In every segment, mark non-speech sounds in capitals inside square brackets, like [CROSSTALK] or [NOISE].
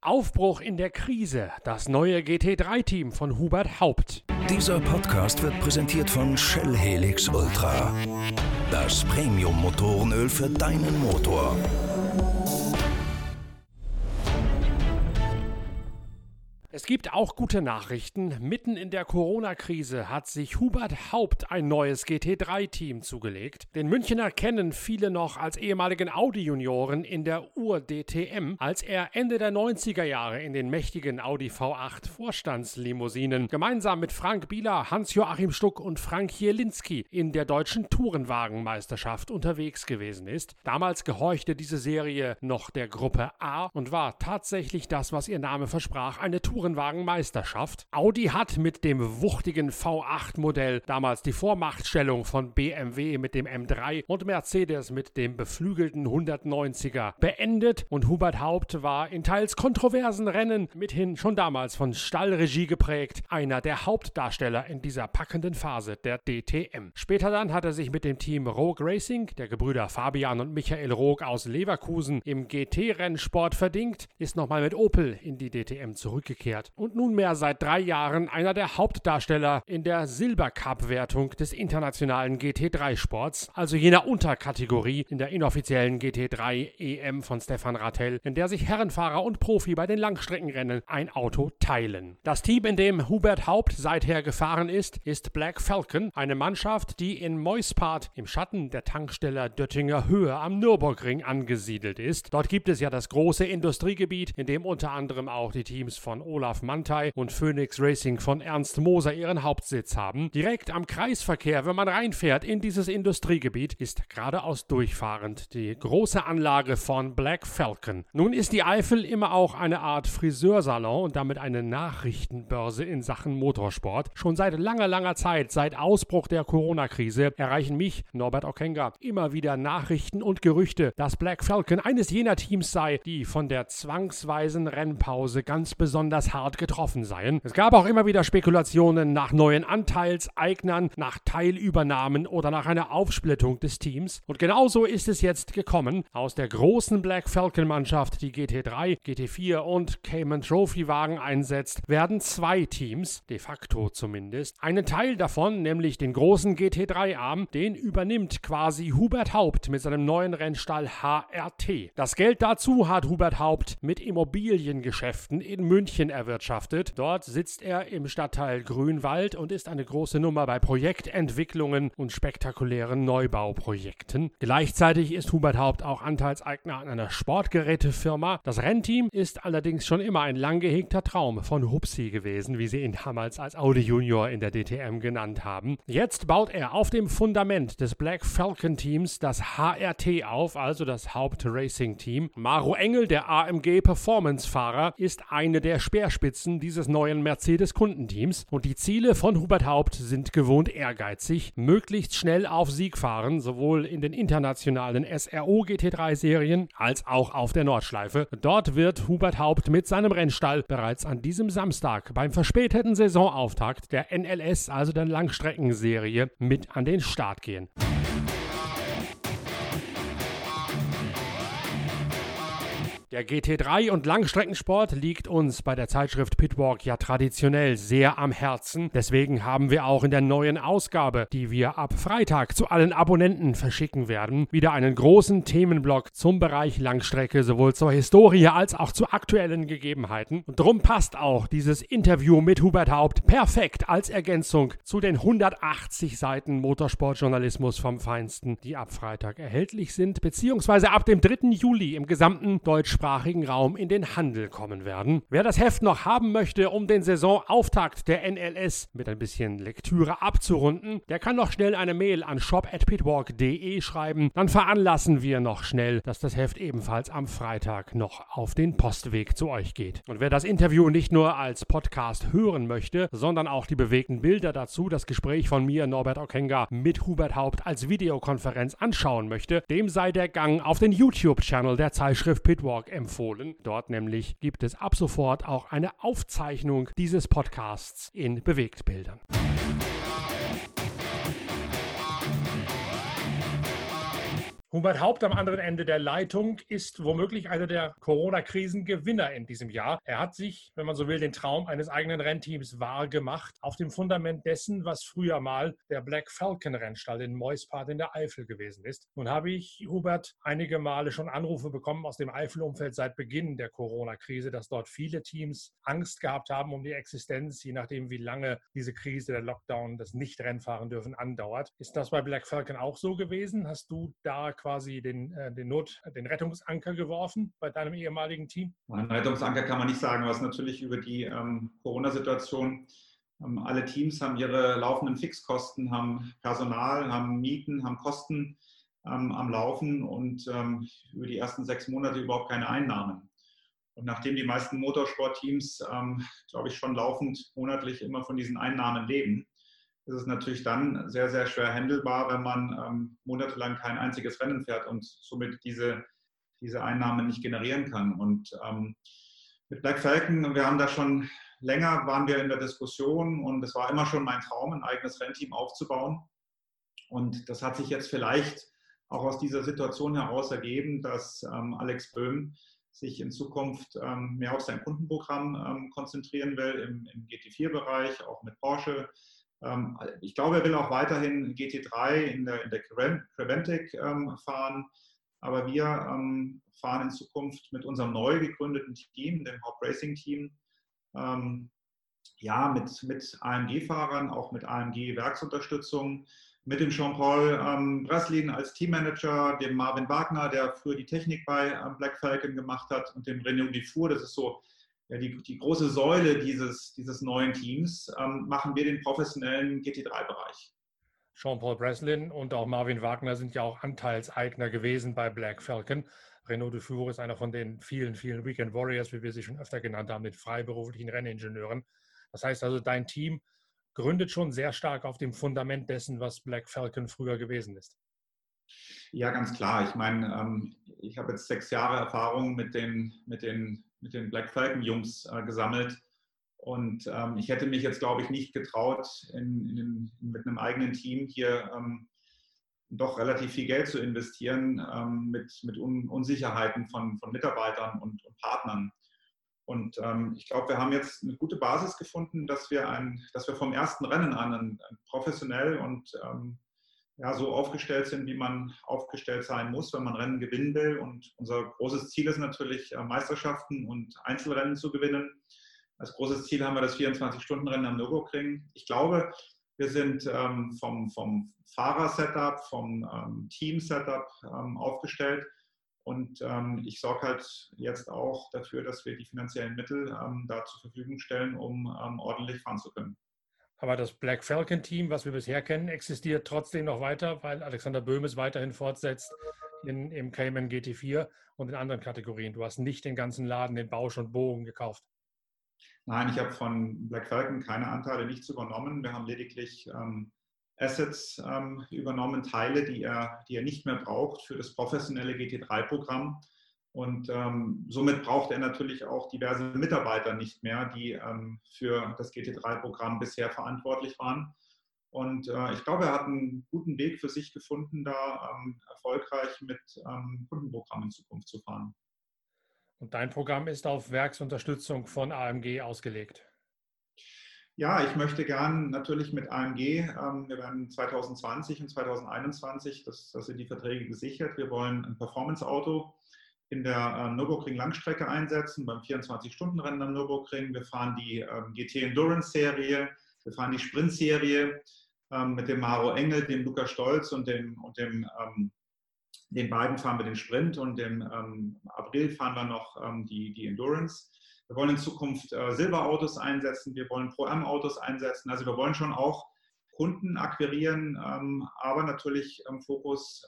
Aufbruch in der Krise. Das neue GT3-Team von Hubert Haupt. Dieser Podcast wird präsentiert von Shell Helix Ultra. Das Premium-Motorenöl für deinen Motor. Es gibt auch gute Nachrichten. Mitten in der Corona-Krise hat sich Hubert Haupt ein neues GT3-Team zugelegt. Den Münchner kennen viele noch als ehemaligen Audi-Junioren in der Ur-DTM, als er Ende der 90er Jahre in den mächtigen Audi V8 Vorstandslimousinen gemeinsam mit Frank Bieler, Hans-Joachim Stuck und Frank Jelinski in der deutschen Tourenwagenmeisterschaft unterwegs gewesen ist. Damals gehorchte diese Serie noch der Gruppe A und war tatsächlich das, was ihr Name versprach, eine Tour Tourenwagenmeisterschaft. Audi hat mit dem wuchtigen V8-Modell damals die Vormachtstellung von BMW mit dem M3 und Mercedes mit dem beflügelten 190er beendet und Hubert Haupt war in teils kontroversen Rennen mithin schon damals von Stallregie geprägt, einer der Hauptdarsteller in dieser packenden Phase der DTM. Später dann hat er sich mit dem Team Rogue Racing, der Gebrüder Fabian und Michael Rogue aus Leverkusen, im GT-Rennsport verdingt, ist nochmal mit Opel in die DTM zurückgekehrt zurückgekehrt und nunmehr seit drei Jahren einer der Hauptdarsteller in der Silbercup-Wertung des internationalen GT3-Sports, also jener Unterkategorie in der inoffiziellen GT3 EM von Stefan Rattel, in der sich Herrenfahrer und Profi bei den Langstreckenrennen ein Auto teilen. Das Team, in dem Hubert Haupt seither gefahren ist, ist Black Falcon, eine Mannschaft, die in Moispart im Schatten der Tankstelle Döttinger Höhe am Nürburgring angesiedelt ist. Dort gibt es ja das große Industriegebiet, in dem unter anderem auch die Teams von Olaf Mantei und Phoenix Racing von Ernst Moser ihren Hauptsitz haben. Direkt am Kreisverkehr, wenn man reinfährt in dieses Industriegebiet, ist geradeaus durchfahrend die große Anlage von Black Falcon. Nun ist die Eifel immer auch eine Art Friseursalon und damit eine Nachrichtenbörse in Sachen Motorsport. Schon seit langer, langer Zeit, seit Ausbruch der Corona-Krise, erreichen mich, Norbert Okenga, immer wieder Nachrichten und Gerüchte, dass Black Falcon eines jener Teams sei, die von der zwangsweisen Rennpause ganz besonders hart getroffen seien. Es gab auch immer wieder Spekulationen nach neuen Anteilseignern, nach Teilübernahmen oder nach einer Aufsplittung des Teams. Und genauso ist es jetzt gekommen. Aus der großen Black Falcon Mannschaft, die GT3, GT4 und Cayman Trophy Wagen einsetzt, werden zwei Teams, de facto zumindest. Einen Teil davon, nämlich den großen GT3-Arm, den übernimmt quasi Hubert Haupt mit seinem neuen Rennstall HRT. Das Geld dazu hat Hubert Haupt mit Immobiliengeschäften in München erwirtschaftet. Dort sitzt er im Stadtteil Grünwald und ist eine große Nummer bei Projektentwicklungen und spektakulären Neubauprojekten. Gleichzeitig ist Hubert Haupt auch Anteilseigner an einer Sportgerätefirma. Das Rennteam ist allerdings schon immer ein lang gehegter Traum von Hupsi gewesen, wie sie ihn damals als Audi Junior in der DTM genannt haben. Jetzt baut er auf dem Fundament des Black Falcon Teams das HRT auf, also das Haupt Racing Team. Maro Engel, der AMG Performance Fahrer, ist eine der Speer Speerspitzen dieses neuen Mercedes-Kundenteams und die Ziele von Hubert Haupt sind gewohnt ehrgeizig, möglichst schnell auf Sieg fahren, sowohl in den internationalen SRO GT3-Serien als auch auf der Nordschleife. Dort wird Hubert Haupt mit seinem Rennstall bereits an diesem Samstag beim verspäteten Saisonauftakt der NLS, also der Langstreckenserie, mit an den Start gehen. Der GT3 und Langstreckensport liegt uns bei der Zeitschrift Pitwalk ja traditionell sehr am Herzen. Deswegen haben wir auch in der neuen Ausgabe, die wir ab Freitag zu allen Abonnenten verschicken werden, wieder einen großen Themenblock zum Bereich Langstrecke, sowohl zur Historie als auch zu aktuellen Gegebenheiten. Und drum passt auch dieses Interview mit Hubert Haupt perfekt als Ergänzung zu den 180 Seiten Motorsportjournalismus vom Feinsten, die ab Freitag erhältlich sind, beziehungsweise ab dem 3. Juli im gesamten Deutsch deutschsprachigen Raum in den Handel kommen werden. Wer das Heft noch haben möchte, um den Saisonauftakt der NLS mit ein bisschen Lektüre abzurunden, der kann noch schnell eine Mail an shop@pitwalk.de schreiben. Dann veranlassen wir noch schnell, dass das Heft ebenfalls am Freitag noch auf den Postweg zu euch geht. Und wer das Interview nicht nur als Podcast hören möchte, sondern auch die bewegten Bilder dazu, das Gespräch von mir, Norbert Okenga, mit Hubert Haupt als Videokonferenz anschauen möchte, dem sei der Gang auf den YouTube-Channel der Zeitschrift Pitwalk empfohlen. Dort nämlich gibt es ab sofort auch eine Aufzeichnung dieses Podcasts in Bewegtbildern. Hubert Haupt am anderen Ende der Leitung ist womöglich einer der Corona-Krisengewinner in diesem Jahr. Er hat sich, wenn man so will, den Traum eines eigenen Rennteams wahr gemacht, auf dem Fundament dessen, was früher mal der Black Falcon Rennstall in Meuspart in der Eifel gewesen ist. Nun habe ich, Hubert, einige Male schon Anrufe bekommen aus dem Eifel-Umfeld seit Beginn der Corona-Krise, dass dort viele Teams Angst gehabt haben um die Existenz, je nachdem, wie lange diese Krise, der Lockdown, das Nicht-Rennfahren dürfen andauert. Ist das bei Black Falcon auch so gewesen? Hast du da quasi den, äh, den, Not, den Rettungsanker geworfen bei deinem ehemaligen Team? Ein Rettungsanker kann man nicht sagen, was natürlich über die ähm, Corona-Situation ähm, alle Teams haben ihre laufenden Fixkosten, haben Personal, haben Mieten, haben Kosten ähm, am Laufen und ähm, über die ersten sechs Monate überhaupt keine Einnahmen. Und nachdem die meisten Motorsportteams, ähm, glaube ich, schon laufend monatlich immer von diesen Einnahmen leben, ist es natürlich dann sehr, sehr schwer handelbar, wenn man ähm, monatelang kein einziges Rennen fährt und somit diese, diese Einnahmen nicht generieren kann. Und ähm, mit Black Falcon, wir haben da schon länger, waren wir in der Diskussion und es war immer schon mein Traum, ein eigenes Rennteam aufzubauen. Und das hat sich jetzt vielleicht auch aus dieser Situation heraus ergeben, dass ähm, Alex Böhm sich in Zukunft ähm, mehr auf sein Kundenprogramm ähm, konzentrieren will, im, im GT4-Bereich, auch mit Porsche ich glaube, er will auch weiterhin GT3 in der, in der Creventic ähm, fahren. Aber wir ähm, fahren in Zukunft mit unserem neu gegründeten Team, dem Haupt Racing Team, ja, mit, mit AMG-Fahrern, auch mit AMG-Werksunterstützung, mit dem Jean-Paul ähm, Breslin als Teammanager, dem Marvin Wagner, der früher die Technik bei ähm, Black Falcon gemacht hat, und dem René Dufour. Das ist so ja, die, die große Säule dieses, dieses neuen Teams, ähm, machen wir den professionellen GT3-Bereich. Jean-Paul Breslin und auch Marvin Wagner sind ja auch Anteilseigner gewesen bei Black Falcon. Renault de Dufour ist einer von den vielen, vielen Weekend Warriors, wie wir sie schon öfter genannt haben, mit freiberuflichen Renningenieuren. Das heißt also, dein Team gründet schon sehr stark auf dem Fundament dessen, was Black Falcon früher gewesen ist. Ja, ganz klar. Ich meine, ähm, ich habe jetzt sechs Jahre Erfahrung mit den, mit den mit den Black Falcon Jungs äh, gesammelt. Und ähm, ich hätte mich jetzt, glaube ich, nicht getraut, in, in, mit einem eigenen Team hier ähm, doch relativ viel Geld zu investieren ähm, mit, mit Un Unsicherheiten von, von Mitarbeitern und, und Partnern. Und ähm, ich glaube, wir haben jetzt eine gute Basis gefunden, dass wir, ein, dass wir vom ersten Rennen an ein, ein professionell und ähm, ja, so aufgestellt sind, wie man aufgestellt sein muss, wenn man Rennen gewinnen will. Und unser großes Ziel ist natürlich, äh, Meisterschaften und Einzelrennen zu gewinnen. Als großes Ziel haben wir das 24-Stunden-Rennen am Nürburgring. Ich glaube, wir sind ähm, vom, vom Fahrer-Setup, vom ähm, Team-Setup ähm, aufgestellt. Und ähm, ich sorge halt jetzt auch dafür, dass wir die finanziellen Mittel ähm, da zur Verfügung stellen, um ähm, ordentlich fahren zu können. Aber das Black Falcon Team, was wir bisher kennen, existiert trotzdem noch weiter, weil Alexander Böhm es weiterhin fortsetzt in, im Cayman GT4 und in anderen Kategorien. Du hast nicht den ganzen Laden, den Bausch und Bogen gekauft. Nein, ich habe von Black Falcon keine Anteile, nichts übernommen. Wir haben lediglich ähm, Assets ähm, übernommen, Teile, die er, die er nicht mehr braucht für das professionelle GT3-Programm. Und ähm, somit braucht er natürlich auch diverse Mitarbeiter nicht mehr, die ähm, für das GT3-Programm bisher verantwortlich waren. Und äh, ich glaube, er hat einen guten Weg für sich gefunden, da ähm, erfolgreich mit ähm, Kundenprogrammen in Zukunft zu fahren. Und dein Programm ist auf Werksunterstützung von AMG ausgelegt. Ja, ich möchte gern natürlich mit AMG, ähm, wir werden 2020 und 2021, das, das sind die Verträge gesichert, wir wollen ein Performance-Auto in der äh, Nürburgring-Langstrecke einsetzen, beim 24-Stunden-Rennen am Nürburgring. Wir fahren die ähm, GT Endurance-Serie, wir fahren die Sprint-Serie ähm, mit dem Maro Engel, dem Luca Stolz und dem, und dem ähm, den beiden fahren wir den Sprint und im ähm, April fahren wir noch ähm, die, die Endurance. Wir wollen in Zukunft äh, Silberautos einsetzen, wir wollen Pro-Am-Autos einsetzen. Also wir wollen schon auch Kunden akquirieren, ähm, aber natürlich im Fokus,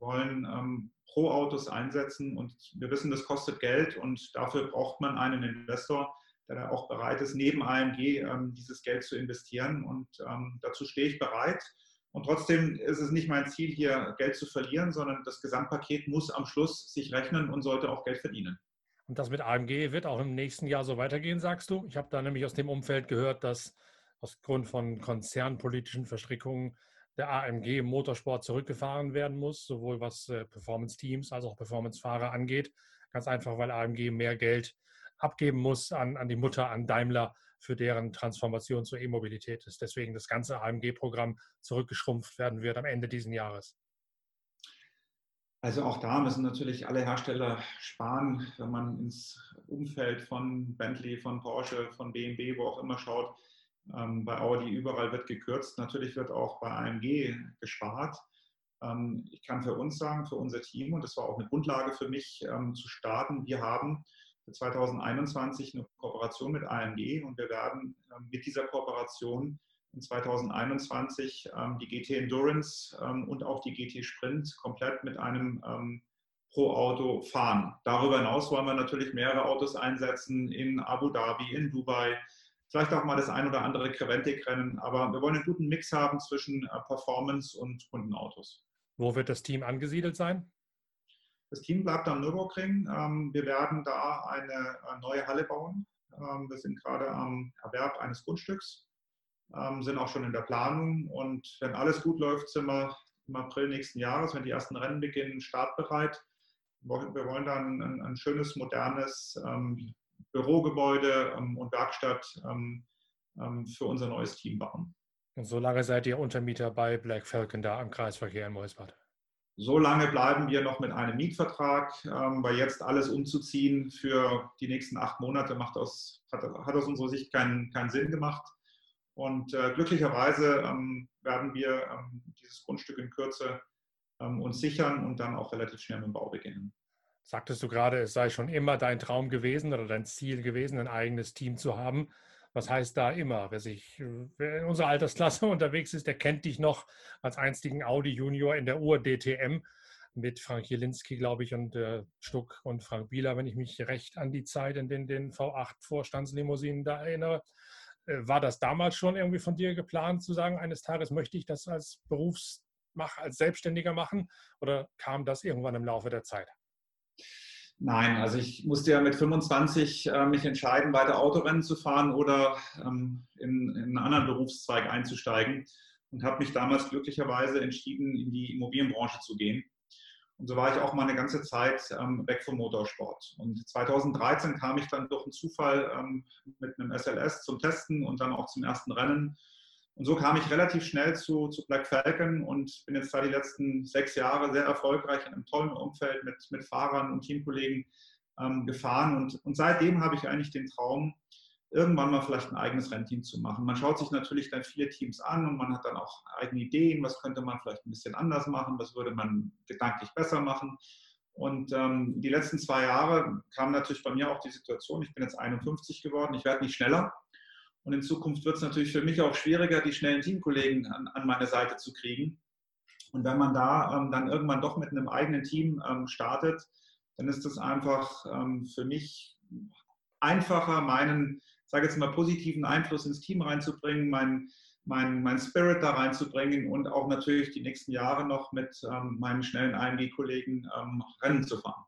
wollen ähm, Pro-Autos einsetzen und wir wissen, das kostet Geld und dafür braucht man einen Investor, der auch bereit ist, neben AMG ähm, dieses Geld zu investieren und ähm, dazu stehe ich bereit. Und trotzdem ist es nicht mein Ziel, hier Geld zu verlieren, sondern das Gesamtpaket muss am Schluss sich rechnen und sollte auch Geld verdienen. Und das mit AMG wird auch im nächsten Jahr so weitergehen, sagst du? Ich habe da nämlich aus dem Umfeld gehört, dass aus Grund von konzernpolitischen Verstrickungen der AMG Motorsport zurückgefahren werden muss, sowohl was äh, Performance-Teams als auch Performance-Fahrer angeht. Ganz einfach, weil AMG mehr Geld abgeben muss an, an die Mutter, an Daimler, für deren Transformation zur E-Mobilität ist. Deswegen das ganze AMG-Programm zurückgeschrumpft werden wird am Ende dieses Jahres. Also auch da müssen natürlich alle Hersteller sparen, wenn man ins Umfeld von Bentley, von Porsche, von BMW, wo auch immer schaut. Ähm, bei Audi überall wird gekürzt. Natürlich wird auch bei AMG gespart. Ähm, ich kann für uns sagen, für unser Team, und das war auch eine Grundlage für mich ähm, zu starten, wir haben für 2021 eine Kooperation mit AMG und wir werden ähm, mit dieser Kooperation in 2021 ähm, die GT Endurance ähm, und auch die GT Sprint komplett mit einem pro Auto fahren. Darüber hinaus wollen wir natürlich mehrere Autos einsetzen in Abu Dhabi, in Dubai, vielleicht auch mal das ein oder andere Creventic-Rennen, aber wir wollen einen guten Mix haben zwischen äh, Performance und Kundenautos. Wo wird das Team angesiedelt sein? Das Team bleibt am Nürburgring. Ähm, wir werden da eine neue Halle bauen. Ähm, wir sind gerade am Erwerb eines Grundstücks, ähm, sind auch schon in der Planung und wenn alles gut läuft, sind wir im April nächsten Jahres, wenn die ersten Rennen beginnen, startbereit. Wir wollen dann ein, ein schönes, modernes Bürogebäude und Werkstatt für unser neues Team bauen. Und so lange seid ihr Untermieter bei Black Falcon da am Kreisverkehr in Moisbad? So lange bleiben wir noch mit einem Mietvertrag, ähm, weil jetzt alles umzuziehen für die nächsten acht Monate macht aus, hat, hat aus unserer Sicht keinen, keinen Sinn gemacht. Und äh, glücklicherweise ähm, werden wir ähm, dieses Grundstück in Kürze ähm, uns sichern und dann auch relativ schnell mit dem Bau beginnen. Sagtest du gerade, es sei schon immer dein Traum gewesen oder dein Ziel gewesen, ein eigenes Team zu haben. Was heißt da immer? Wer, sich, wer in unserer Altersklasse [LAUGHS] unterwegs ist, der kennt dich noch als einstigen Audi Junior in der Ur-DTM mit Frank Jelinski, glaube ich, und äh, Stuck und Frank Bieler, wenn ich mich recht an die Zeit in den, den V8-Vorstandslimousinen da erinnere. Äh, war das damals schon irgendwie von dir geplant, zu sagen, eines Tages möchte ich das als Berufsmach, als Selbstständiger machen? Oder kam das irgendwann im Laufe der Zeit? Nein, also ich musste ja mit 25 äh, mich entscheiden, weiter Autorennen zu fahren oder ähm, in, in, einen anderen Berufszweig einzusteigen und habe mich damals glücklicherweise entschieden, in die Immobilienbranche zu gehen. Und so war ich auch mal eine ganze Zeit ähm, weg vom Motorsport. Und 2013 kam ich dann durch einen Zufall ähm, mit einem SLS zum Testen und dann auch zum ersten Rennen und so kam ich relativ schnell zu, zu Black Falcon und bin jetzt da die letzten sechs Jahre sehr erfolgreich in einem tollen Umfeld mit, mit Fahrern und Teamkollegen ähm, gefahren. Und, und seitdem habe ich eigentlich den Traum, irgendwann mal vielleicht ein eigenes Rennteam zu machen. Man schaut sich natürlich dann viele Teams an und man hat dann auch eigene Ideen, was könnte man vielleicht ein bisschen anders machen, was würde man gedanklich besser machen. Und ähm, die letzten zwei Jahre kam natürlich bei mir auch die Situation, ich bin jetzt 51 geworden, ich werde nicht schneller. Und in Zukunft wird es natürlich für mich auch schwieriger, die schnellen Teamkollegen an, an meine Seite zu kriegen. Und wenn man da ähm, dann irgendwann doch mit einem eigenen Team ähm, startet, dann ist es einfach ähm, für mich einfacher, meinen, sage jetzt mal, positiven Einfluss ins Team reinzubringen, meinen mein, mein Spirit da reinzubringen und auch natürlich die nächsten Jahre noch mit ähm, meinen schnellen IMD-Kollegen ähm, Rennen zu fahren.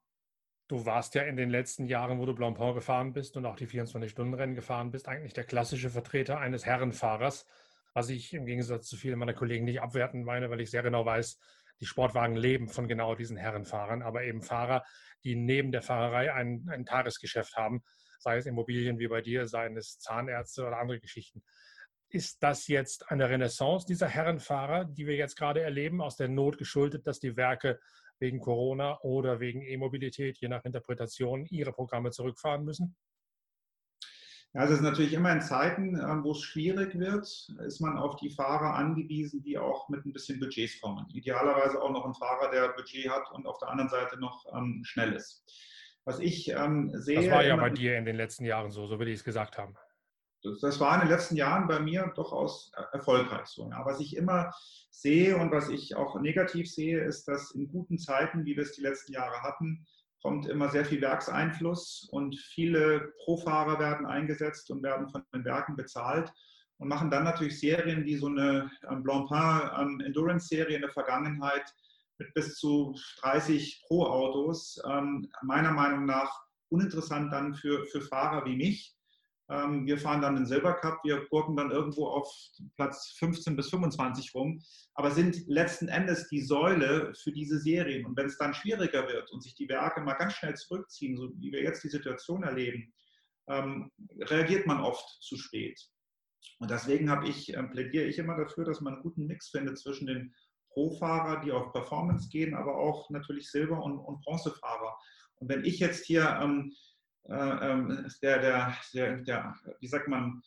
Du warst ja in den letzten Jahren, wo du Blancpain gefahren bist und auch die 24-Stunden-Rennen gefahren bist, eigentlich der klassische Vertreter eines Herrenfahrers, was ich im Gegensatz zu vielen meiner Kollegen nicht abwerten meine, weil ich sehr genau weiß, die Sportwagen leben von genau diesen Herrenfahrern, aber eben Fahrer, die neben der Fahrerei ein, ein Tagesgeschäft haben, sei es Immobilien wie bei dir, seien es Zahnärzte oder andere Geschichten. Ist das jetzt eine Renaissance dieser Herrenfahrer, die wir jetzt gerade erleben, aus der Not geschuldet, dass die Werke wegen Corona oder wegen E-Mobilität, je nach Interpretation, ihre Programme zurückfahren müssen? Ja, also es ist natürlich immer in Zeiten, ähm, wo es schwierig wird, ist man auf die Fahrer angewiesen, die auch mit ein bisschen Budgets kommen. Idealerweise auch noch ein Fahrer, der Budget hat und auf der anderen Seite noch ähm, schnell ist. Was ich ähm, sehe. Das war ja bei dir in den letzten Jahren so, so will ich es gesagt haben das war in den letzten Jahren bei mir durchaus erfolgreich so. Ja. Was ich immer sehe und was ich auch negativ sehe, ist, dass in guten Zeiten, wie wir es die letzten Jahre hatten, kommt immer sehr viel Werkseinfluss und viele Profahrer werden eingesetzt und werden von den Werken bezahlt und machen dann natürlich Serien wie so eine ähm, Blancpain ähm, Endurance-Serie in der Vergangenheit mit bis zu 30 Pro-Autos, ähm, meiner Meinung nach uninteressant dann für, für Fahrer wie mich wir fahren dann den Silber Cup, wir gurken dann irgendwo auf Platz 15 bis 25 rum, aber sind letzten Endes die Säule für diese Serien. Und wenn es dann schwieriger wird und sich die Werke mal ganz schnell zurückziehen, so wie wir jetzt die Situation erleben, ähm, reagiert man oft zu spät. Und deswegen ich, äh, plädiere ich immer dafür, dass man einen guten Mix findet zwischen den Pro-Fahrer, die auf Performance gehen, aber auch natürlich Silber- und, und Bronzefahrer. Und wenn ich jetzt hier ähm, äh, ähm, der, der, der, der, wie sagt man,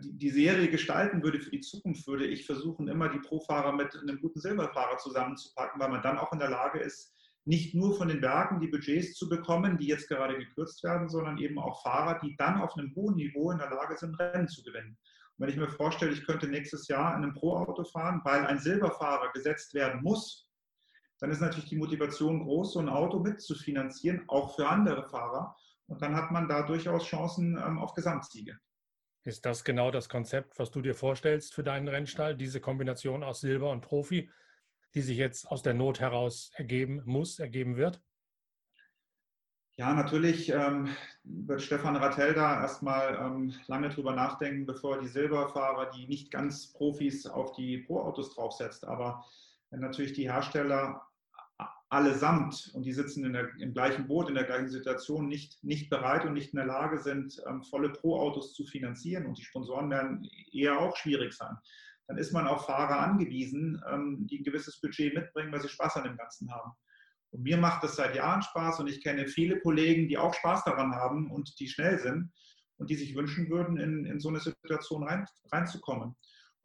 die Serie gestalten würde für die Zukunft, würde ich versuchen, immer die Pro-Fahrer mit einem guten Silberfahrer zusammenzupacken, weil man dann auch in der Lage ist, nicht nur von den Werken die Budgets zu bekommen, die jetzt gerade gekürzt werden, sondern eben auch Fahrer, die dann auf einem hohen Niveau in der Lage sind, Rennen zu gewinnen. Und wenn ich mir vorstelle, ich könnte nächstes Jahr in einem Pro-Auto fahren, weil ein Silberfahrer gesetzt werden muss, dann ist natürlich die Motivation groß, so ein Auto mitzufinanzieren, auch für andere Fahrer. Und dann hat man da durchaus Chancen ähm, auf Gesamtsiege. Ist das genau das Konzept, was du dir vorstellst für deinen Rennstall, diese Kombination aus Silber und Profi, die sich jetzt aus der Not heraus ergeben muss, ergeben wird? Ja, natürlich ähm, wird Stefan Rattel da erstmal ähm, lange drüber nachdenken, bevor er die Silberfahrer, die nicht ganz Profis, auf die Pro-Autos draufsetzt. Aber wenn natürlich die Hersteller allesamt, und die sitzen der, im gleichen Boot, in der gleichen Situation, nicht, nicht bereit und nicht in der Lage sind, ähm, volle Pro-Autos zu finanzieren und die Sponsoren werden eher auch schwierig sein, dann ist man auf Fahrer angewiesen, ähm, die ein gewisses Budget mitbringen, weil sie Spaß an dem Ganzen haben. Und mir macht das seit Jahren Spaß und ich kenne viele Kollegen, die auch Spaß daran haben und die schnell sind und die sich wünschen würden, in, in so eine Situation rein, reinzukommen.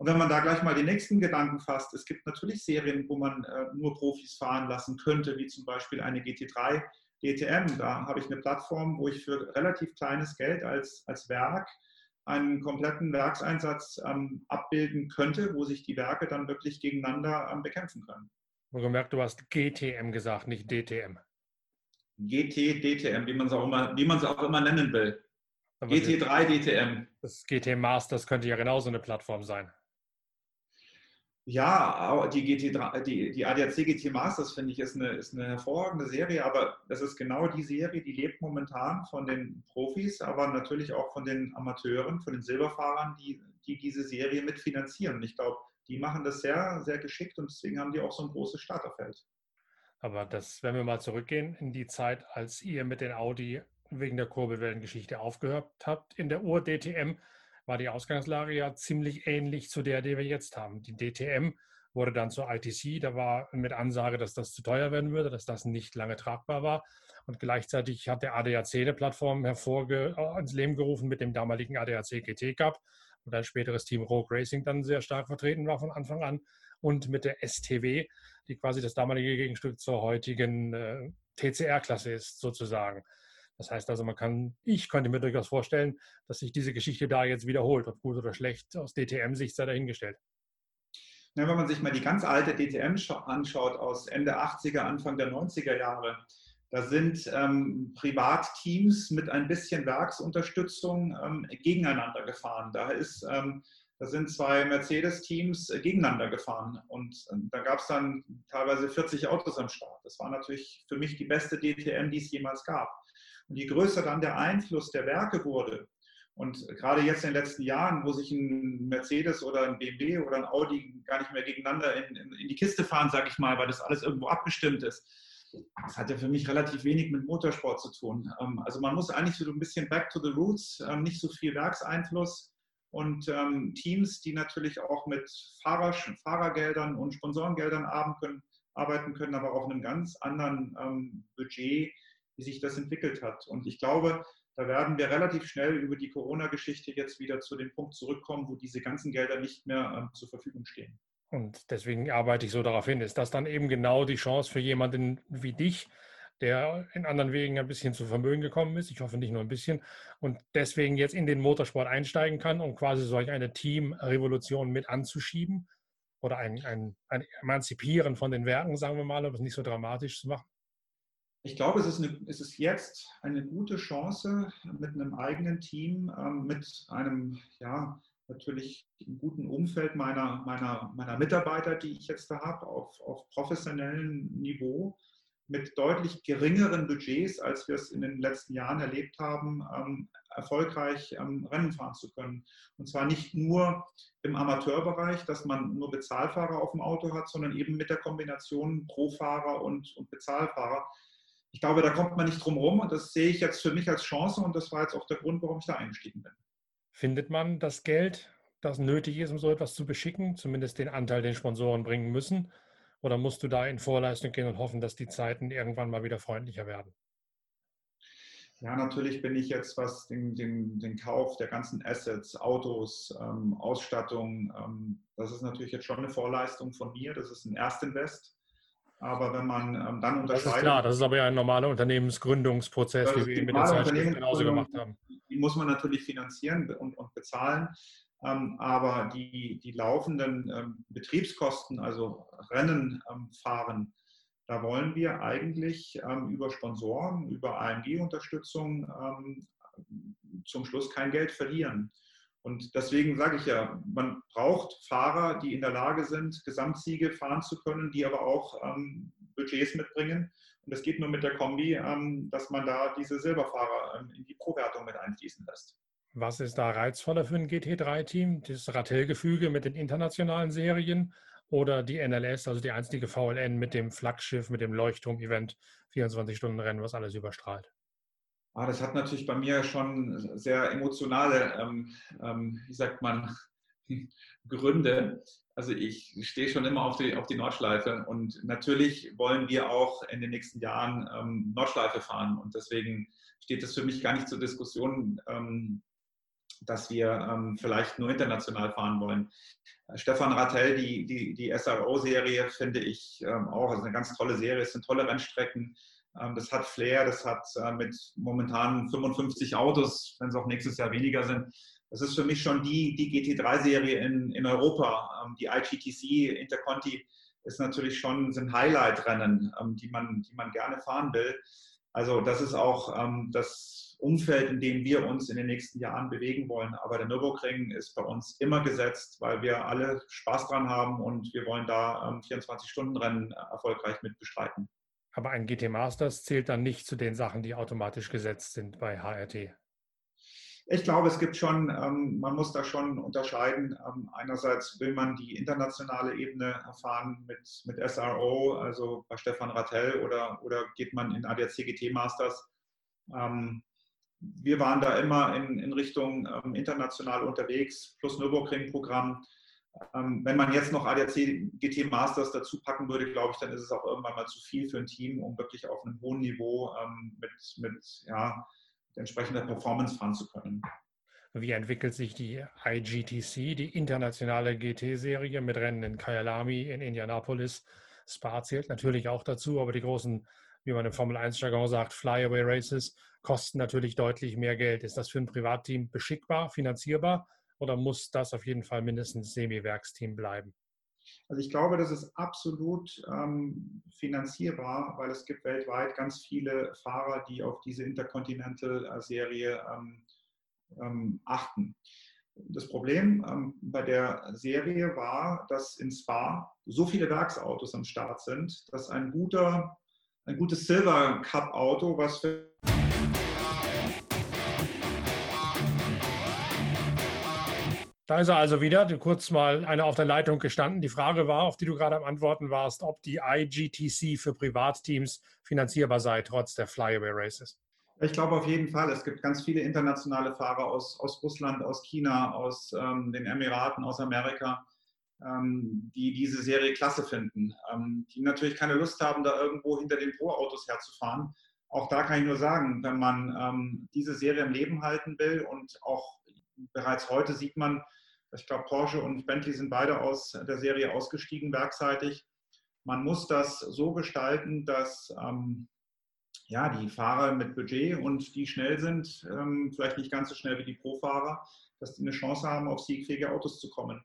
Und wenn man da gleich mal den nächsten Gedanken fasst, es gibt natürlich Serien, wo man äh, nur Profis fahren lassen könnte, wie zum Beispiel eine GT3 DTM. Da habe ich eine Plattform, wo ich für relativ kleines Geld als, als Werk einen kompletten Werkseinsatz ähm, abbilden könnte, wo sich die Werke dann wirklich gegeneinander ähm, bekämpfen können. Wohlgemerkt, du hast GTM gesagt, nicht DTM. GT, DTM, wie man es auch immer, wie man es auch immer nennen will. Aber GT3 DTM. Das GT Masters könnte ja genauso eine Plattform sein. Ja, die, GT3, die, die ADAC GT Masters finde ich ist eine, ist eine hervorragende Serie, aber das ist genau die Serie, die lebt momentan von den Profis, aber natürlich auch von den Amateuren, von den Silberfahrern, die, die diese Serie mitfinanzieren. Ich glaube, die machen das sehr, sehr geschickt und deswegen haben die auch so ein großes Starterfeld. Aber das, wenn wir mal zurückgehen in die Zeit, als ihr mit den Audi wegen der Kurbelwellengeschichte aufgehört habt in der Ur-DTM, war die Ausgangslage ja ziemlich ähnlich zu der, die wir jetzt haben. Die DTM wurde dann zur ITC, da war mit Ansage, dass das zu teuer werden würde, dass das nicht lange tragbar war. Und gleichzeitig hat der ADAC eine Plattform hervorge äh, ins Leben gerufen mit dem damaligen ADAC GT Cup, und ein späteres Team Rogue Racing dann sehr stark vertreten war von Anfang an. Und mit der STW, die quasi das damalige Gegenstück zur heutigen äh, TCR-Klasse ist, sozusagen. Das heißt also, man kann, ich könnte mir durchaus vorstellen, dass sich diese Geschichte da jetzt wiederholt, ob gut oder schlecht, aus DTM-Sicht sei dahingestellt. Ja, wenn man sich mal die ganz alte DTM anschaut aus Ende 80er, Anfang der 90er Jahre, da sind ähm, Privatteams mit ein bisschen Werksunterstützung ähm, gegeneinander gefahren. Da, ist, ähm, da sind zwei Mercedes-Teams äh, gegeneinander gefahren und ähm, da gab es dann teilweise 40 Autos am Start. Das war natürlich für mich die beste DTM, die es jemals gab. Und je größer dann der Einfluss der Werke wurde, und gerade jetzt in den letzten Jahren, wo sich ein Mercedes oder ein BMW oder ein Audi gar nicht mehr gegeneinander in, in, in die Kiste fahren, sage ich mal, weil das alles irgendwo abgestimmt ist, das hat ja für mich relativ wenig mit Motorsport zu tun. Ähm, also man muss eigentlich so ein bisschen back to the roots, ähm, nicht so viel Werkseinfluss und ähm, Teams, die natürlich auch mit Fahrer, Fahrergeldern und Sponsorengeldern arbeiten können, aber auf einem ganz anderen Budget, wie sich das entwickelt hat. Und ich glaube, da werden wir relativ schnell über die Corona-Geschichte jetzt wieder zu dem Punkt zurückkommen, wo diese ganzen Gelder nicht mehr zur Verfügung stehen. Und deswegen arbeite ich so darauf hin. Ist das dann eben genau die Chance für jemanden wie dich, der in anderen Wegen ein bisschen zu Vermögen gekommen ist, ich hoffe nicht nur ein bisschen, und deswegen jetzt in den Motorsport einsteigen kann, um quasi solch eine Teamrevolution mit anzuschieben oder ein, ein, ein Emanzipieren von den Werken, sagen wir mal, um es nicht so dramatisch zu machen? Ich glaube, es ist, eine, es ist jetzt eine gute Chance, mit einem eigenen Team, ähm, mit einem ja, natürlich guten Umfeld meiner, meiner, meiner Mitarbeiter, die ich jetzt da habe, auf, auf professionellem Niveau, mit deutlich geringeren Budgets, als wir es in den letzten Jahren erlebt haben, ähm, erfolgreich ähm, Rennen fahren zu können. Und zwar nicht nur im Amateurbereich, dass man nur Bezahlfahrer auf dem Auto hat, sondern eben mit der Kombination Profahrer und, und Bezahlfahrer. Ich glaube, da kommt man nicht drum herum und das sehe ich jetzt für mich als Chance und das war jetzt auch der Grund, warum ich da eingestiegen bin. Findet man das Geld, das nötig ist, um so etwas zu beschicken, zumindest den Anteil, den Sponsoren bringen müssen? Oder musst du da in Vorleistung gehen und hoffen, dass die Zeiten irgendwann mal wieder freundlicher werden? Ja, natürlich bin ich jetzt, was den, den, den Kauf der ganzen Assets, Autos, ähm, Ausstattung, ähm, das ist natürlich jetzt schon eine Vorleistung von mir. Das ist ein Erstinvest. Aber wenn man ähm, dann unterscheidet. Das ist klar, das ist aber ja ein normaler Unternehmensgründungsprozess, wie wir mit der Zeitschrift genauso gemacht haben. Die muss man natürlich finanzieren und, und bezahlen. Ähm, aber die, die laufenden ähm, Betriebskosten, also Rennen ähm, fahren, da wollen wir eigentlich über Sponsoren, über AMG-Unterstützung zum Schluss kein Geld verlieren. Und deswegen sage ich ja, man braucht Fahrer, die in der Lage sind, Gesamtsiege fahren zu können, die aber auch ähm, Budgets mitbringen. Und das geht nur mit der Kombi, ähm, dass man da diese Silberfahrer ähm, in die Pro-Wertung mit einfließen lässt. Was ist da reizvoller für ein GT3-Team? Das Ratell-Gefüge mit den internationalen Serien oder die NLS, also die einzige VLN mit dem Flaggschiff, mit dem Leuchtturm-Event, 24-Stunden-Rennen, was alles überstrahlt? Ah, das hat natürlich bei mir schon sehr emotionale, ähm, ähm, wie sagt man, [LAUGHS] Gründe. Also ich stehe schon immer auf die, auf die Nordschleife und natürlich wollen wir auch in den nächsten Jahren ähm, Nordschleife fahren und deswegen steht es für mich gar nicht zur Diskussion, ähm, dass wir ähm, vielleicht nur international fahren wollen. Äh, Stefan Rattel, die, die, die SRO-Serie finde ich ähm, auch, also eine ganz tolle Serie, es sind tolle Rennstrecken. Ähm, das hat Flair, das hat äh, mit momentan 55 Autos, wenn es auch nächstes Jahr weniger sind. Das ist für mich schon die, die GT3-Serie in, in Europa. Ähm, die IGTC Interconti ist natürlich schon sind Highlight-Rennen, ähm, die, man, die man gerne fahren will. Also das ist auch das Umfeld, in dem wir uns in den nächsten Jahren bewegen wollen. Aber der Nürburgring ist bei uns immer gesetzt, weil wir alle Spaß dran haben und wir wollen da ähm, 24-Stunden-Rennen erfolgreich mit bestreiten. Aber ein GT Masters zählt dann nicht zu den Sachen, die automatisch gesetzt sind bei HRT. Ich glaube, es gibt schon, ähm, man muss da schon unterscheiden. Ähm, einerseits will man die internationale Ebene erfahren mit, mit SRO, also bei Stefan Rattel, oder, oder geht man in ADAC GT Masters. Ähm, wir waren da immer in, in Richtung international unterwegs, plus Nürburgring-Programm. Ähm, wenn man jetzt noch ADAC GT Masters dazu packen würde, glaube ich, dann ist es auch irgendwann mal zu viel für ein Team, um wirklich auf einem hohen Niveau ähm, mit, mit ja, entsprechender Performance fahren zu können. Wie entwickelt sich die IGTC, die internationale GT-Serie mit Rennen in Kyalami, in Indianapolis? Spa zählt natürlich auch dazu, aber die großen, wie man im Formel-1-Jargon sagt, Flyaway Races kosten natürlich deutlich mehr Geld. Ist das für ein Privatteam beschickbar, finanzierbar oder muss das auf jeden Fall mindestens Semi-Werksteam bleiben? Also ich glaube, das ist absolut ähm, finanzierbar, weil es gibt weltweit ganz viele Fahrer, die auf diese Intercontinental-Serie ähm, ähm, achten. Das Problem ähm, bei der Serie war, dass in Spa so viele Werksautos am Start sind, dass ein guter, ein gutes Silver Cup Auto, was für Da ist er also wieder, kurz mal einer auf der Leitung gestanden. Die Frage war, auf die du gerade am Antworten warst, ob die IGTC für Privatteams finanzierbar sei, trotz der Flyaway Races. Ich glaube auf jeden Fall. Es gibt ganz viele internationale Fahrer aus, aus Russland, aus China, aus ähm, den Emiraten, aus Amerika, ähm, die diese Serie klasse finden, ähm, die natürlich keine Lust haben, da irgendwo hinter den Pro-Autos herzufahren. Auch da kann ich nur sagen, wenn man ähm, diese Serie im Leben halten will und auch bereits heute sieht man, ich glaube, Porsche und Bentley sind beide aus der Serie ausgestiegen werkseitig. Man muss das so gestalten, dass ähm, ja, die Fahrer mit Budget und die schnell sind, ähm, vielleicht nicht ganz so schnell wie die Pro-Fahrer, dass die eine Chance haben, auf siegfähige Autos zu kommen.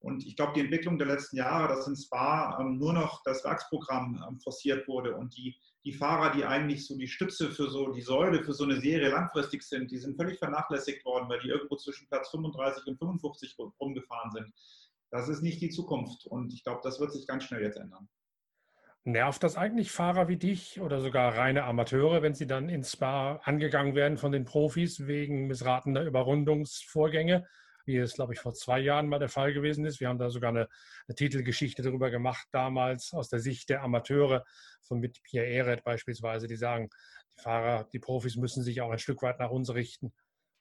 Und ich glaube, die Entwicklung der letzten Jahre, dass in Spa ähm, nur noch das Werksprogramm ähm, forciert wurde und die, die Fahrer, die eigentlich so die Stütze für so die Säule für so eine Serie langfristig sind, die sind völlig vernachlässigt worden, weil die irgendwo zwischen Platz 35 und 55 rumgefahren sind. Das ist nicht die Zukunft und ich glaube, das wird sich ganz schnell jetzt ändern. Nervt das eigentlich Fahrer wie dich oder sogar reine Amateure, wenn sie dann ins Spa angegangen werden von den Profis wegen missratener Überrundungsvorgänge, wie es, glaube ich, vor zwei Jahren mal der Fall gewesen ist? Wir haben da sogar eine, eine Titelgeschichte darüber gemacht, damals aus der Sicht der Amateure von mit Pierre Eret beispielsweise, die sagen, die Fahrer, die Profis müssen sich auch ein Stück weit nach uns richten.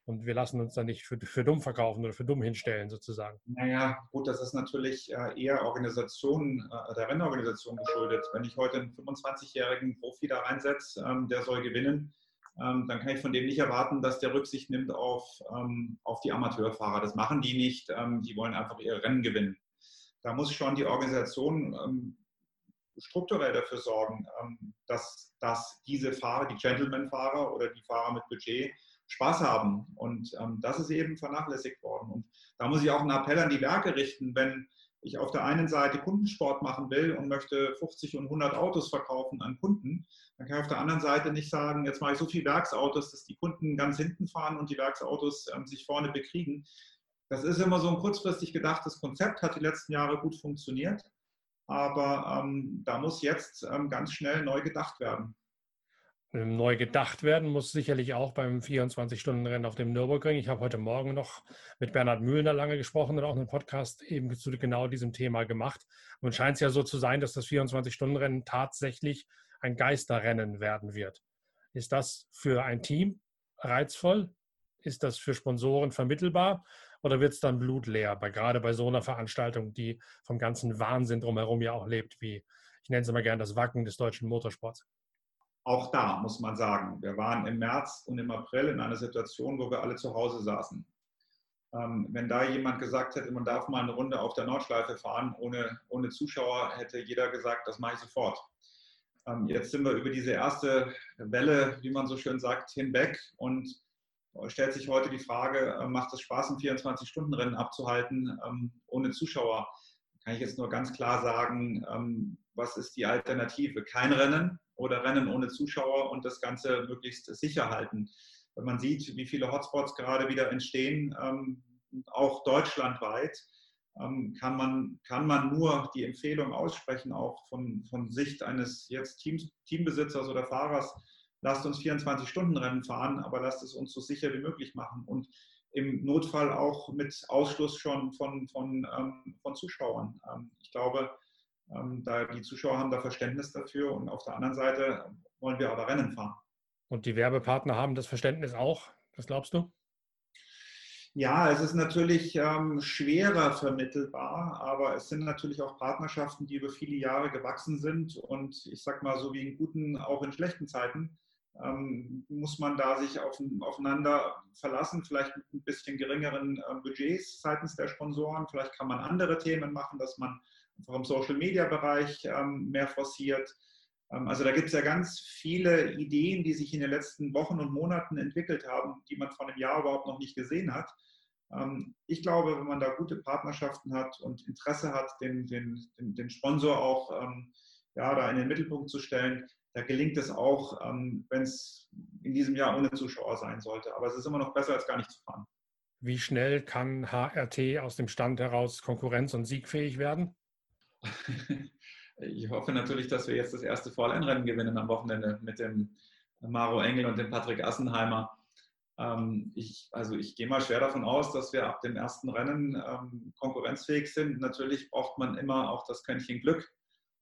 Und wir lassen uns dann nicht für, für dumm verkaufen oder für dumm hinstellen, sozusagen. Naja, gut, das ist natürlich äh, eher Organisation, äh, der Rennorganisation geschuldet. Wenn ich heute einen 25-jährigen Profi da reinsetze, ähm, der soll gewinnen, dann kann ich von dem nicht erwarten, dass der Rücksicht nimmt auf, ähm, auf die Amateurfahrer. Das machen die nicht. Die wollen einfach ihre Rennen gewinnen. Da muss schon die Organisation strukturell dafür sorgen, dass, dass diese Fahrer, die Gentleman-Fahrer oder die Fahrer mit Budget, Spaß haben. Und ähm, das ist eben vernachlässigt worden. Und da muss ich auch einen Appell an die Werke richten, wenn ich auf der einen Seite Kundensport machen will und möchte 50 und 100 Autos verkaufen an Kunden, dann kann ich auf der anderen Seite nicht sagen, jetzt mache ich so viele Werksautos, dass die Kunden ganz hinten fahren und die Werksautos ähm, sich vorne bekriegen. Das ist immer so ein kurzfristig gedachtes Konzept, hat die letzten Jahre gut funktioniert, aber ähm, da muss jetzt ähm, ganz schnell neu gedacht werden. Ähm, neu gedacht werden muss sicherlich auch beim 24-Stunden-Rennen auf dem Nürburgring. Ich habe heute Morgen noch mit Bernhard Mühlner lange gesprochen und auch einen Podcast eben zu genau diesem Thema gemacht. Und scheint es ja so zu sein, dass das 24-Stunden-Rennen tatsächlich ein Geisterrennen werden wird. Ist das für ein Team reizvoll? Ist das für Sponsoren vermittelbar? Oder wird es dann blutleer, bei, gerade bei so einer Veranstaltung, die vom ganzen Wahnsinn drumherum ja auch lebt, wie ich nenne es immer gerne das Wacken des deutschen Motorsports? Auch da muss man sagen, wir waren im März und im April in einer Situation, wo wir alle zu Hause saßen. Ähm, wenn da jemand gesagt hätte, man darf mal eine Runde auf der Nordschleife fahren ohne, ohne Zuschauer, hätte jeder gesagt, das mache ich sofort. Ähm, jetzt sind wir über diese erste Welle, wie man so schön sagt, hinweg und stellt sich heute die Frage, äh, macht es Spaß, ein 24-Stunden-Rennen abzuhalten ähm, ohne Zuschauer? Kann ich jetzt nur ganz klar sagen, ähm, was ist die Alternative? Kein Rennen, oder Rennen ohne Zuschauer und das Ganze möglichst sicher halten. Wenn man sieht, wie viele Hotspots gerade wieder entstehen, ähm, auch deutschlandweit, ähm, kann, man, kann man nur die Empfehlung aussprechen, auch von, von Sicht eines jetzt Teams, Teambesitzers oder Fahrers, lasst uns 24-Stunden-Rennen fahren, aber lasst es uns so sicher wie möglich machen und im Notfall auch mit Ausschluss schon von, von, ähm, von Zuschauern. Ähm, ich glaube, ähm, da die Zuschauer haben da Verständnis dafür und auf der anderen Seite wollen wir aber Rennen fahren. Und die Werbepartner haben das Verständnis auch, was glaubst du? Ja, es ist natürlich ähm, schwerer vermittelbar, aber es sind natürlich auch Partnerschaften, die über viele Jahre gewachsen sind. Und ich sage mal, so wie in guten, auch in schlechten Zeiten, ähm, muss man da sich auf, aufeinander verlassen, vielleicht mit ein bisschen geringeren äh, Budgets seitens der Sponsoren. Vielleicht kann man andere Themen machen, dass man einfach im Social-Media-Bereich ähm, mehr forciert. Ähm, also da gibt es ja ganz viele Ideen, die sich in den letzten Wochen und Monaten entwickelt haben, die man vor einem Jahr überhaupt noch nicht gesehen hat. Ähm, ich glaube, wenn man da gute Partnerschaften hat und Interesse hat, den, den, den, den Sponsor auch ähm, ja, da in den Mittelpunkt zu stellen, da gelingt es auch, ähm, wenn es in diesem Jahr ohne Zuschauer sein sollte. Aber es ist immer noch besser, als gar nicht zu fahren. Wie schnell kann HRT aus dem Stand heraus konkurrenz- und siegfähig werden? [LAUGHS] Ich hoffe natürlich, dass wir jetzt das erste Vorleinrennen gewinnen am Wochenende mit dem Maro Engel und dem Patrick Assenheimer. Ähm, ich, also ich gehe mal schwer davon aus, dass wir ab dem ersten Rennen ähm, konkurrenzfähig sind. Natürlich braucht man immer auch das Quäntchen Glück,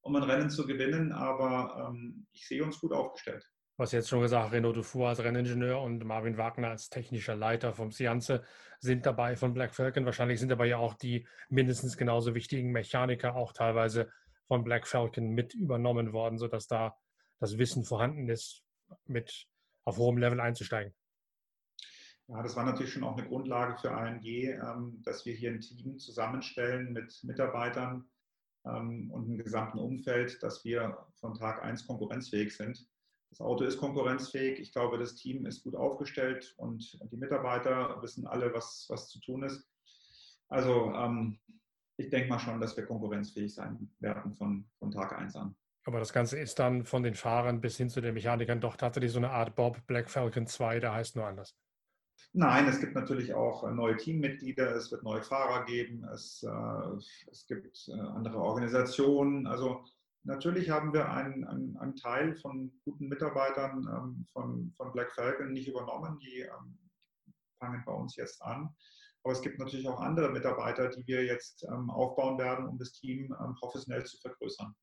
um ein Rennen zu gewinnen, aber ähm, ich sehe uns gut aufgestellt. Du hast jetzt schon gesagt, Renaud Dufour als Renningenieur und Marvin Wagner als technischer Leiter vom Sianze sind dabei von Black Falcon. Wahrscheinlich sind aber ja auch die mindestens genauso wichtigen Mechaniker auch teilweise von Black Falcon mit übernommen worden, sodass da das Wissen vorhanden ist, mit auf hohem Level einzusteigen. Ja, das war natürlich schon auch eine Grundlage für ANG, ähm, dass wir hier ein Team zusammenstellen mit Mitarbeitern ähm, und einem gesamten Umfeld, dass wir von Tag 1 konkurrenzfähig sind. Das Auto ist konkurrenzfähig. Ich glaube, das Team ist gut aufgestellt und die Mitarbeiter wissen alle, was, was zu tun ist. Also ähm, ich denke mal schon, dass wir konkurrenzfähig sein werden von, von Tag 1 an. Aber das Ganze ist dann von den Fahrern bis hin zu den Mechanikern doch tatsächlich so eine Art Bob Black Falcon 2, der heißt nur anders. Nein, es gibt natürlich auch neue Teammitglieder, es wird neue Fahrer geben, es, äh, es gibt äh, andere Organisationen. Also Natürlich haben wir einen, einen, einen Teil von guten Mitarbeitern ähm, von, von Black Falcon nicht übernommen. Die ähm, fangen bei uns jetzt an. Aber es gibt natürlich auch andere Mitarbeiter, die wir jetzt ähm, aufbauen werden, um das Team ähm, professionell zu vergrößern.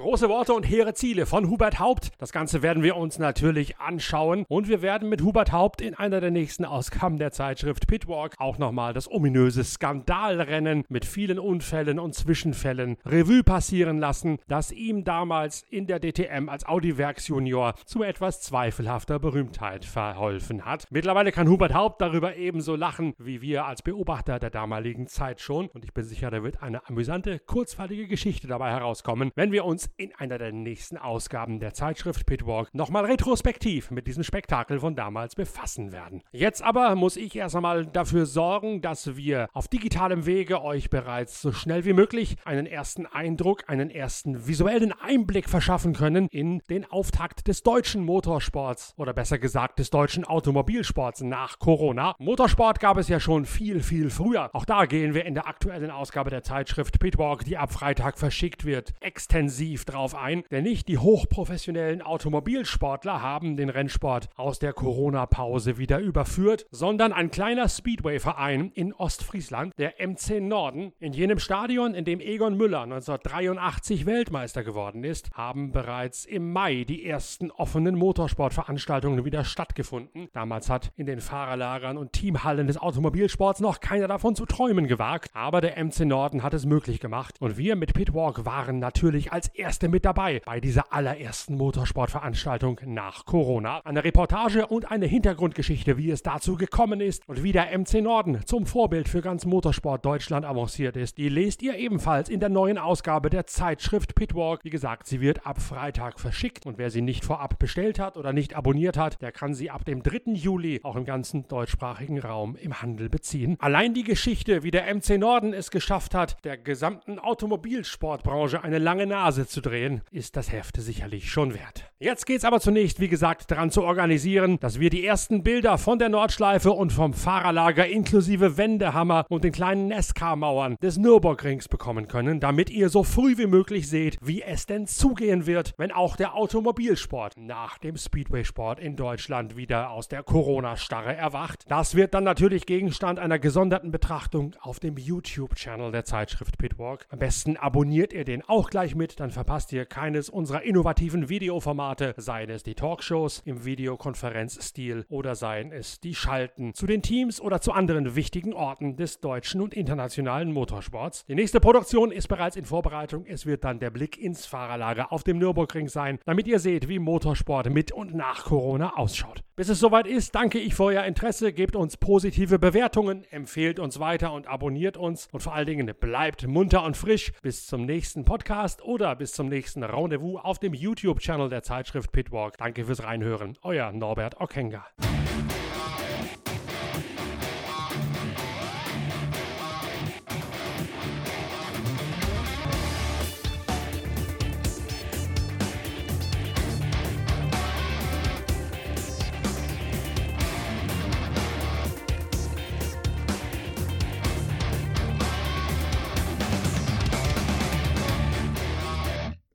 Große Worte und hehre Ziele von Hubert Haupt. Das Ganze werden wir uns natürlich anschauen und wir werden mit Hubert Haupt in einer der nächsten Ausgaben der Zeitschrift Pitwalk auch nochmal das ominöse Skandalrennen mit vielen Unfällen und Zwischenfällen Revue passieren lassen, das ihm damals in der DTM als Audiwerks Junior zu etwas zweifelhafter Berühmtheit verholfen hat. Mittlerweile kann Hubert Haupt darüber ebenso lachen wie wir als Beobachter der damaligen Zeit schon und ich bin sicher, da wird eine amüsante, kurzweilige Geschichte dabei herauskommen, wenn wir uns in einer der nächsten Ausgaben der Zeitschrift Pitwalk nochmal retrospektiv mit diesem Spektakel von damals befassen werden. Jetzt aber muss ich erst einmal dafür sorgen, dass wir auf digitalem Wege euch bereits so schnell wie möglich einen ersten Eindruck, einen ersten visuellen Einblick verschaffen können in den Auftakt des deutschen Motorsports oder besser gesagt des deutschen Automobilsports nach Corona. Motorsport gab es ja schon viel, viel früher. Auch da gehen wir in der aktuellen Ausgabe der Zeitschrift Pitwalk, die ab Freitag verschickt wird, extensiv intensiv drauf ein, denn nicht die hochprofessionellen Automobilsportler haben den Rennsport aus der Corona-Pause wieder überführt, sondern ein kleiner Speedway-Verein in Ostfriesland, der MC Norden, in jenem Stadion, in dem Egon Müller 1983 Weltmeister geworden ist, haben bereits im Mai die ersten offenen Motorsportveranstaltungen wieder stattgefunden. Damals hat in den Fahrerlagern und Teamhallen des Automobilsports noch keiner davon zu träumen gewagt, aber der MC Norden hat es möglich gemacht und wir mit Pitwalk waren natürlich als Erste mit dabei bei dieser allerersten Motorsportveranstaltung nach Corona. Eine Reportage und eine Hintergrundgeschichte, wie es dazu gekommen ist und wie der MC Norden zum Vorbild für ganz Motorsport Deutschland avanciert ist, die lest ihr ebenfalls in der neuen Ausgabe der Zeitschrift Pitwalk. Wie gesagt, sie wird ab Freitag verschickt und wer sie nicht vorab bestellt hat oder nicht abonniert hat, der kann sie ab dem 3. Juli auch im ganzen deutschsprachigen Raum im Handel beziehen. Allein die Geschichte, wie der MC Norden es geschafft hat, der gesamten Automobilsportbranche eine lange Nase zu drehen, ist das Heft sicherlich schon wert. Jetzt geht's aber zunächst, wie gesagt, daran zu organisieren, dass wir die ersten Bilder von der Nordschleife und vom Fahrerlager inklusive Wendehammer und den kleinen Nesca-Mauern des Nürburgrings bekommen können, damit ihr so früh wie möglich seht, wie es denn zugehen wird, wenn auch der Automobilsport nach dem Speedway-Sport in Deutschland wieder aus der Corona-Starre erwacht. Das wird dann natürlich Gegenstand einer gesonderten Betrachtung auf dem YouTube-Channel der Zeitschrift Pitwalk. Am besten abonniert ihr den auch gleich mit, dann verpasst ihr keines unserer innovativen Videoformate, seien es die Talkshows im Videokonferenzstil oder seien es die Schalten zu den Teams oder zu anderen wichtigen Orten des deutschen und internationalen Motorsports. Die nächste Produktion ist bereits in Vorbereitung. Es wird dann der Blick ins Fahrerlager auf dem Nürburgring sein, damit ihr seht, wie Motorsport mit und nach Corona ausschaut. Bis es soweit ist, danke ich für euer Interesse, gebt uns positive Bewertungen, empfehlt uns weiter und abonniert uns und vor allen Dingen bleibt munter und frisch. Bis zum nächsten Podcast oder bis bis zum nächsten Rendezvous auf dem YouTube-Channel der Zeitschrift Pitwalk. Danke fürs Reinhören. Euer Norbert Okenga.